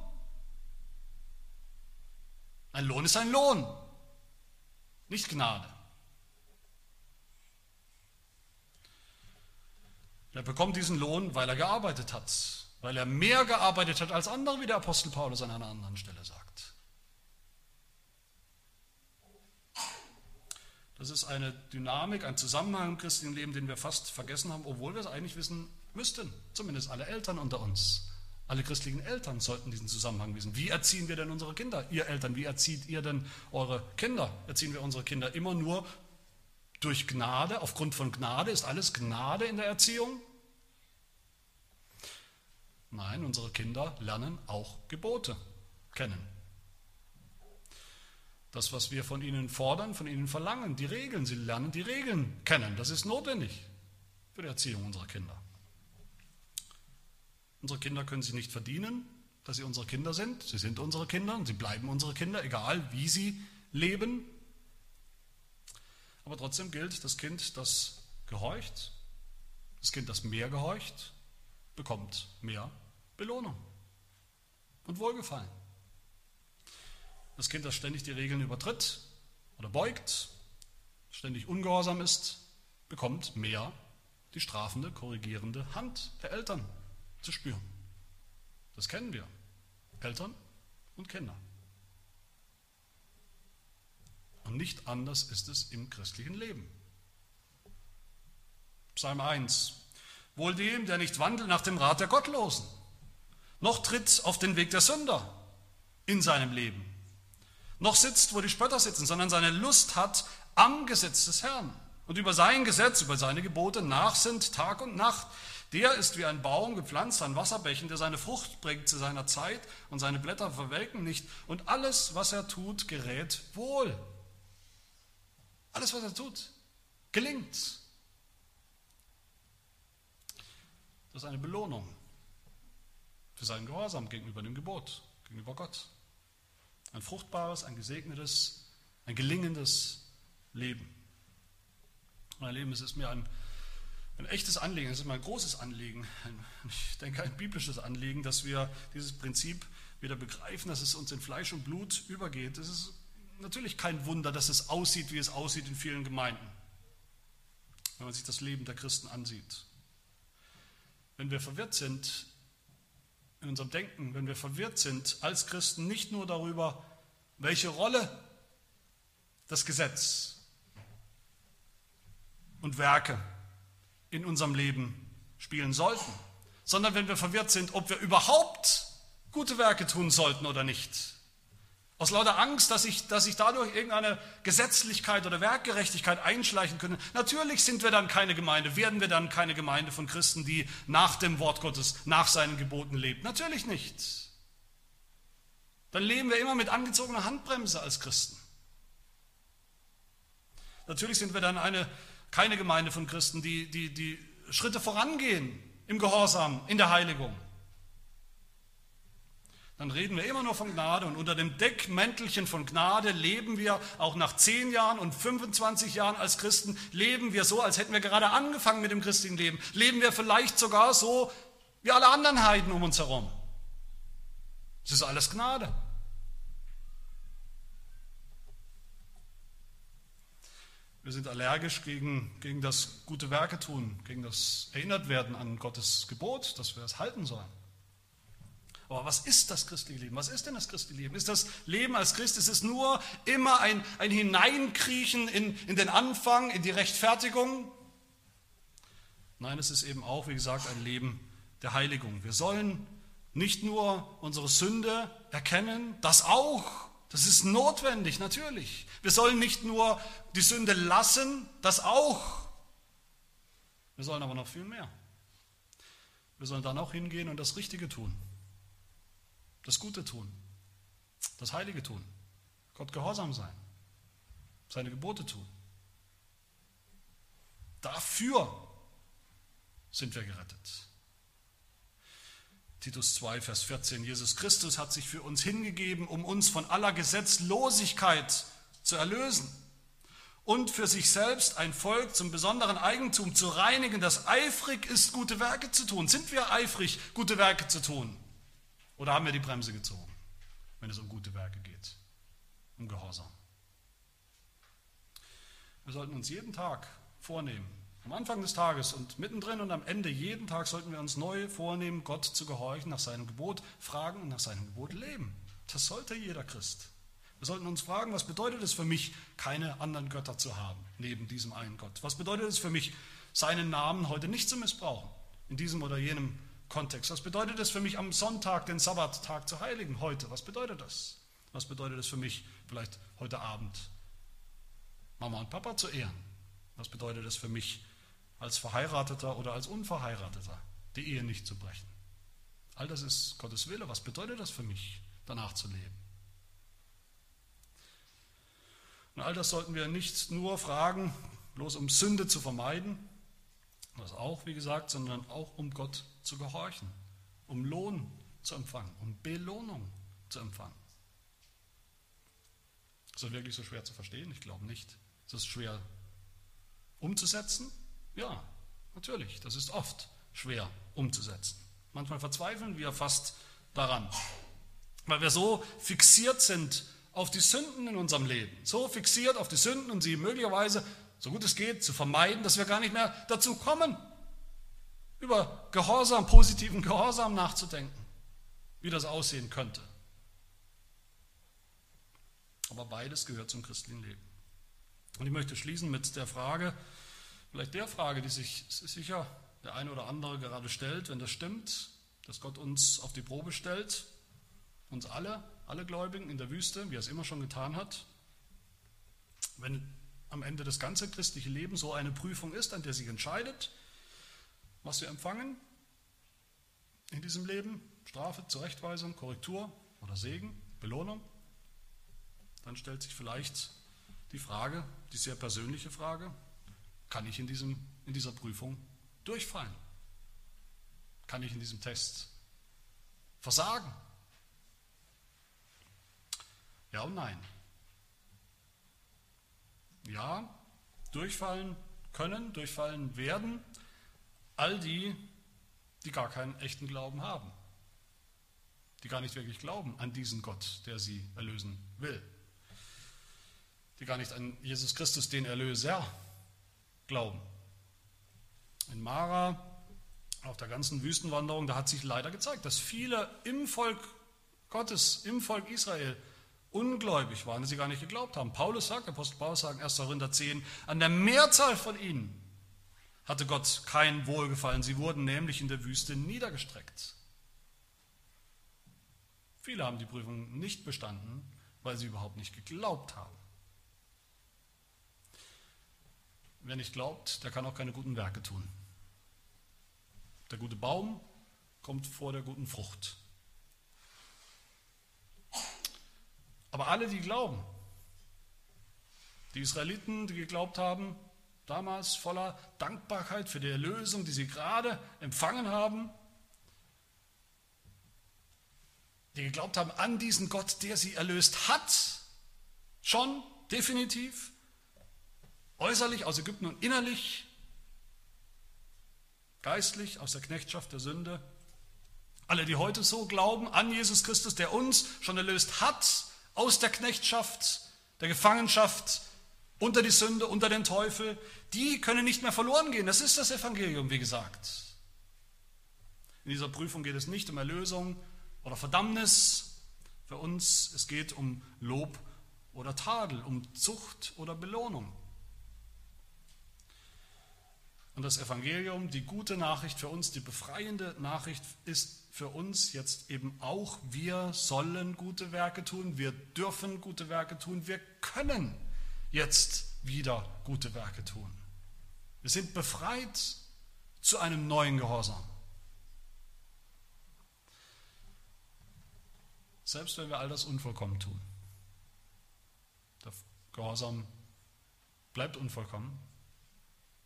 Ein Lohn ist ein Lohn, nicht Gnade. Er bekommt diesen Lohn, weil er gearbeitet hat, weil er mehr gearbeitet hat als andere, wie der Apostel Paulus an einer anderen Stelle sagt. Das ist eine Dynamik, ein Zusammenhang im christlichen Leben, den wir fast vergessen haben, obwohl wir es eigentlich wissen müssten. Zumindest alle Eltern unter uns. Alle christlichen Eltern sollten diesen Zusammenhang wissen. Wie erziehen wir denn unsere Kinder? Ihr Eltern, wie erzieht ihr denn eure Kinder? Erziehen wir unsere Kinder immer nur durch Gnade, aufgrund von Gnade? Ist alles Gnade in der Erziehung? Nein, unsere Kinder lernen auch Gebote kennen. Das, was wir von ihnen fordern, von ihnen verlangen, die Regeln. Sie lernen die Regeln kennen. Das ist notwendig für die Erziehung unserer Kinder. Unsere Kinder können sie nicht verdienen, dass sie unsere Kinder sind. Sie sind unsere Kinder und sie bleiben unsere Kinder, egal wie sie leben. Aber trotzdem gilt, das Kind, das gehorcht, das Kind, das mehr gehorcht, bekommt mehr Belohnung und Wohlgefallen. Das Kind, das ständig die Regeln übertritt oder beugt, ständig ungehorsam ist, bekommt mehr die strafende, korrigierende Hand der Eltern zu spüren. Das kennen wir. Eltern und Kinder. Und nicht anders ist es im christlichen Leben. Psalm 1. Wohl dem, der nicht wandelt nach dem Rat der Gottlosen, noch tritt auf den Weg der Sünder in seinem Leben, noch sitzt, wo die Spötter sitzen, sondern seine Lust hat am Gesetz des Herrn und über sein Gesetz, über seine Gebote nachsinnt Tag und Nacht. Der ist wie ein Baum gepflanzt an Wasserbächen, der seine Frucht bringt zu seiner Zeit und seine Blätter verwelken nicht. Und alles, was er tut, gerät wohl. Alles, was er tut, gelingt. Das ist eine Belohnung für seinen Gehorsam gegenüber dem Gebot, gegenüber Gott. Ein fruchtbares, ein gesegnetes, ein gelingendes Leben. Mein Leben, es ist mir ein, ein echtes Anliegen, es ist mir ein großes Anliegen, ein, ich denke ein biblisches Anliegen, dass wir dieses Prinzip wieder begreifen, dass es uns in Fleisch und Blut übergeht. Es ist natürlich kein Wunder, dass es aussieht, wie es aussieht in vielen Gemeinden, wenn man sich das Leben der Christen ansieht. Wenn wir verwirrt sind in unserem Denken, wenn wir verwirrt sind als Christen nicht nur darüber, welche Rolle das Gesetz und Werke in unserem Leben spielen sollten, sondern wenn wir verwirrt sind, ob wir überhaupt gute Werke tun sollten oder nicht. Aus lauter Angst, dass sich dass ich dadurch irgendeine Gesetzlichkeit oder Werkgerechtigkeit einschleichen könnte. Natürlich sind wir dann keine Gemeinde, werden wir dann keine Gemeinde von Christen, die nach dem Wort Gottes, nach seinen Geboten lebt. Natürlich nicht. Dann leben wir immer mit angezogener Handbremse als Christen. Natürlich sind wir dann eine, keine Gemeinde von Christen, die, die, die Schritte vorangehen im Gehorsam, in der Heiligung dann reden wir immer nur von Gnade und unter dem Deckmäntelchen von Gnade leben wir auch nach 10 Jahren und 25 Jahren als Christen, leben wir so, als hätten wir gerade angefangen mit dem christlichen Leben. Leben wir vielleicht sogar so wie alle anderen Heiden um uns herum. Es ist alles Gnade. Wir sind allergisch gegen, gegen das gute Werke tun, gegen das Erinnert werden an Gottes Gebot, dass wir es halten sollen. Aber was ist das christliche Leben? Was ist denn das christliche Leben? Ist das Leben als Christ, ist es nur immer ein, ein Hineinkriechen in, in den Anfang, in die Rechtfertigung? Nein, es ist eben auch, wie gesagt, ein Leben der Heiligung. Wir sollen nicht nur unsere Sünde erkennen, das auch, das ist notwendig, natürlich. Wir sollen nicht nur die Sünde lassen, das auch. Wir sollen aber noch viel mehr. Wir sollen dann auch hingehen und das Richtige tun das Gute tun, das Heilige tun, Gott gehorsam sein, seine Gebote tun. Dafür sind wir gerettet. Titus 2, Vers 14. Jesus Christus hat sich für uns hingegeben, um uns von aller Gesetzlosigkeit zu erlösen und für sich selbst ein Volk zum besonderen Eigentum zu reinigen, das eifrig ist, gute Werke zu tun. Sind wir eifrig, gute Werke zu tun? Oder haben wir die Bremse gezogen, wenn es um gute Werke geht, um Gehorsam? Wir sollten uns jeden Tag vornehmen, am Anfang des Tages und mittendrin und am Ende jeden Tag sollten wir uns neu vornehmen, Gott zu gehorchen, nach seinem Gebot fragen und nach seinem Gebot leben. Das sollte jeder Christ. Wir sollten uns fragen, was bedeutet es für mich, keine anderen Götter zu haben, neben diesem einen Gott? Was bedeutet es für mich, seinen Namen heute nicht zu missbrauchen, in diesem oder jenem Kontext. Was bedeutet es für mich, am Sonntag den Sabbattag zu heiligen heute? Was bedeutet das? Was bedeutet es für mich, vielleicht heute Abend Mama und Papa zu ehren? Was bedeutet es für mich, als Verheirateter oder als Unverheirateter die Ehe nicht zu brechen? All das ist Gottes Wille. Was bedeutet das für mich, danach zu leben? Und all das sollten wir nicht nur fragen, bloß um Sünde zu vermeiden, das auch, wie gesagt, sondern auch um Gott zu gehorchen, um Lohn zu empfangen, um Belohnung zu empfangen. Ist das wirklich so schwer zu verstehen? Ich glaube nicht. Ist es schwer umzusetzen? Ja, natürlich. Das ist oft schwer umzusetzen. Manchmal verzweifeln wir fast daran, weil wir so fixiert sind auf die Sünden in unserem Leben, so fixiert auf die Sünden und sie möglicherweise so gut es geht, zu vermeiden, dass wir gar nicht mehr dazu kommen, über Gehorsam, positiven Gehorsam nachzudenken, wie das aussehen könnte. Aber beides gehört zum christlichen Leben. Und ich möchte schließen mit der Frage, vielleicht der Frage, die sich sicher der eine oder andere gerade stellt, wenn das stimmt, dass Gott uns auf die Probe stellt, uns alle, alle Gläubigen in der Wüste, wie er es immer schon getan hat. Wenn am Ende das ganze christliche Leben so eine Prüfung ist, an der sich entscheidet, was wir empfangen in diesem Leben, Strafe, Zurechtweisung, Korrektur oder Segen, Belohnung, dann stellt sich vielleicht die Frage, die sehr persönliche Frage, kann ich in, diesem, in dieser Prüfung durchfallen? Kann ich in diesem Test versagen? Ja und nein. Ja, durchfallen können, durchfallen werden all die, die gar keinen echten Glauben haben, die gar nicht wirklich glauben an diesen Gott, der sie erlösen will, die gar nicht an Jesus Christus, den Erlöser, glauben. In Mara, auf der ganzen Wüstenwanderung, da hat sich leider gezeigt, dass viele im Volk Gottes, im Volk Israel, ungläubig waren, dass sie gar nicht geglaubt haben. Paulus sagt, Apostel Paulus sagt in 1. Korinther 10, an der Mehrzahl von ihnen hatte Gott kein Wohlgefallen. Sie wurden nämlich in der Wüste niedergestreckt. Viele haben die Prüfung nicht bestanden, weil sie überhaupt nicht geglaubt haben. Wer nicht glaubt, der kann auch keine guten Werke tun. Der gute Baum kommt vor der guten Frucht. Aber alle, die glauben, die Israeliten, die geglaubt haben, damals voller Dankbarkeit für die Erlösung, die sie gerade empfangen haben, die geglaubt haben an diesen Gott, der sie erlöst hat, schon definitiv, äußerlich aus Ägypten und innerlich, geistlich aus der Knechtschaft der Sünde. Alle, die heute so glauben an Jesus Christus, der uns schon erlöst hat aus der Knechtschaft, der Gefangenschaft, unter die Sünde, unter den Teufel, die können nicht mehr verloren gehen. Das ist das Evangelium, wie gesagt. In dieser Prüfung geht es nicht um Erlösung oder Verdammnis. Für uns, es geht um Lob oder Tadel, um Zucht oder Belohnung. Und das Evangelium, die gute Nachricht für uns, die befreiende Nachricht ist für uns jetzt eben auch, wir sollen gute Werke tun, wir dürfen gute Werke tun, wir können jetzt wieder gute Werke tun. Wir sind befreit zu einem neuen Gehorsam. Selbst wenn wir all das unvollkommen tun. Der Gehorsam bleibt unvollkommen.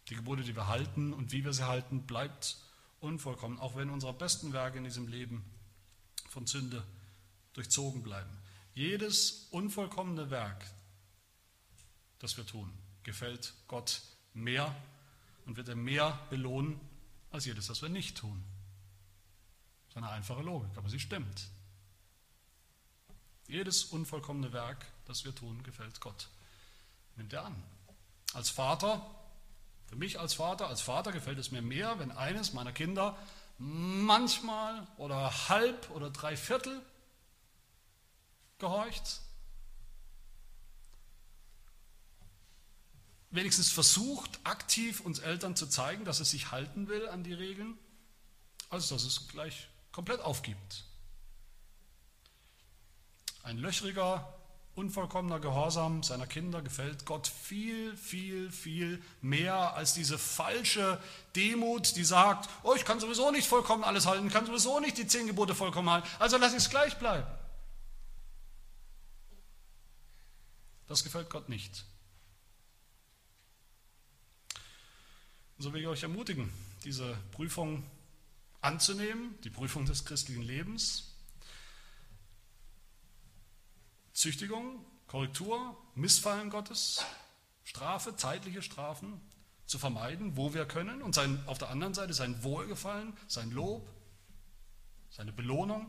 Die Gebote, die wir halten und wie wir sie halten, bleibt unvollkommen auch wenn unsere besten Werke in diesem Leben von Sünde durchzogen bleiben. Jedes unvollkommene Werk, das wir tun, gefällt Gott mehr und wird er mehr belohnen als jedes, das wir nicht tun. Das ist eine einfache Logik, aber sie stimmt. Jedes unvollkommene Werk, das wir tun, gefällt Gott. Nimmt er an. Als Vater für mich als Vater, als Vater gefällt es mir mehr, wenn eines meiner Kinder manchmal oder halb oder drei Viertel gehorcht, wenigstens versucht, aktiv uns Eltern zu zeigen, dass es sich halten will an die Regeln, als dass es gleich komplett aufgibt. Ein löchriger, unvollkommener Gehorsam seiner Kinder gefällt Gott viel, viel, viel mehr als diese falsche Demut, die sagt, oh, ich kann sowieso nicht vollkommen alles halten, kann sowieso nicht die zehn Gebote vollkommen halten, also lass ich es gleich bleiben. Das gefällt Gott nicht. Und so will ich euch ermutigen, diese Prüfung anzunehmen, die Prüfung des christlichen Lebens, Züchtigung, Korrektur, Missfallen Gottes, Strafe, zeitliche Strafen zu vermeiden, wo wir können, und sein, auf der anderen Seite sein Wohlgefallen, sein Lob, seine Belohnung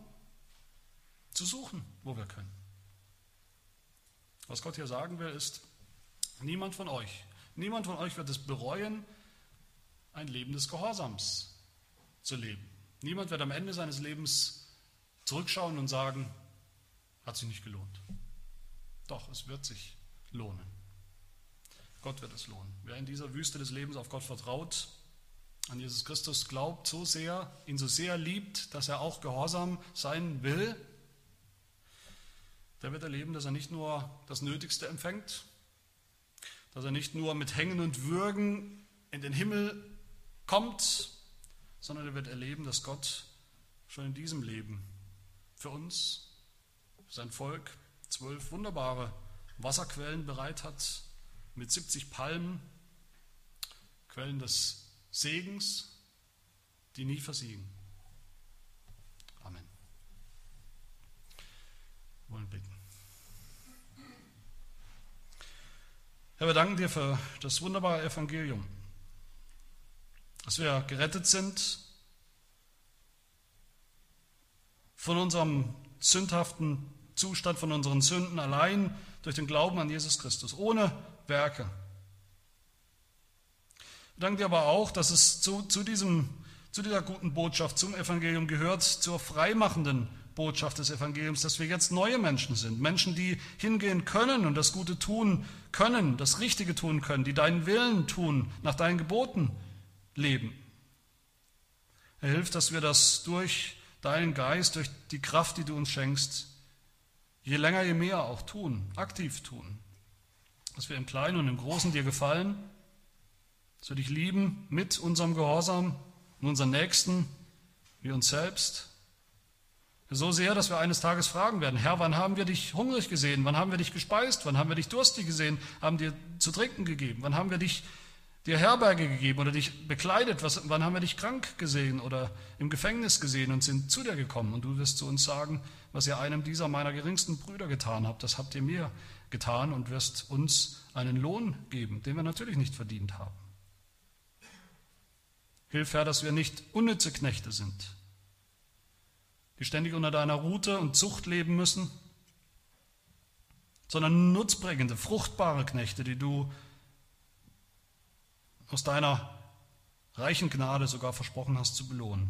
zu suchen, wo wir können. Was Gott hier sagen will, ist, niemand von euch, niemand von euch wird es bereuen, ein Leben des Gehorsams zu leben. Niemand wird am Ende seines Lebens zurückschauen und sagen, hat sich nicht gelohnt. Doch, es wird sich lohnen. Gott wird es lohnen. Wer in dieser Wüste des Lebens auf Gott vertraut, an Jesus Christus glaubt so sehr, ihn so sehr liebt, dass er auch gehorsam sein will, der wird erleben, dass er nicht nur das Nötigste empfängt, dass er nicht nur mit Hängen und Würgen in den Himmel kommt, sondern er wird erleben, dass Gott schon in diesem Leben für uns, für sein Volk, zwölf wunderbare Wasserquellen bereit hat, mit 70 Palmen, Quellen des Segens, die nie versiegen. Amen. Wir wollen bitten. Herr, wir danken dir für das wunderbare Evangelium, dass wir gerettet sind von unserem sündhaften Zustand, von unseren Sünden allein durch den Glauben an Jesus Christus, ohne Werke. Wir danken dir aber auch, dass es zu, zu, diesem, zu dieser guten Botschaft, zum Evangelium gehört, zur freimachenden Botschaft des Evangeliums, dass wir jetzt neue Menschen sind. Menschen, die hingehen können und das Gute tun können, das Richtige tun können, die deinen Willen tun, nach deinen Geboten leben. Er hilft, dass wir das durch deinen Geist, durch die Kraft, die du uns schenkst, je länger, je mehr auch tun, aktiv tun. Dass wir im Kleinen und im Großen dir gefallen, dass wir dich lieben mit unserem Gehorsam und unseren Nächsten wie uns selbst so sehr, dass wir eines Tages fragen werden, Herr, wann haben wir dich hungrig gesehen? Wann haben wir dich gespeist? Wann haben wir dich durstig gesehen? Haben dir zu trinken gegeben? Wann haben wir dich dir Herberge gegeben oder dich bekleidet? Was, wann haben wir dich krank gesehen oder im Gefängnis gesehen und sind zu dir gekommen? Und du wirst zu uns sagen, was ihr einem dieser meiner geringsten Brüder getan habt, das habt ihr mir getan und wirst uns einen Lohn geben, den wir natürlich nicht verdient haben. Hilf, Herr, dass wir nicht unnütze Knechte sind, die ständig unter deiner Rute und Zucht leben müssen, sondern nutzbringende, fruchtbare Knechte, die du aus deiner reichen Gnade sogar versprochen hast zu belohnen,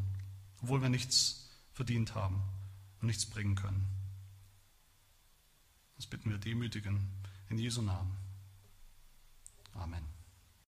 obwohl wir nichts verdient haben und nichts bringen können. Das bitten wir demütigen in Jesu Namen. Amen.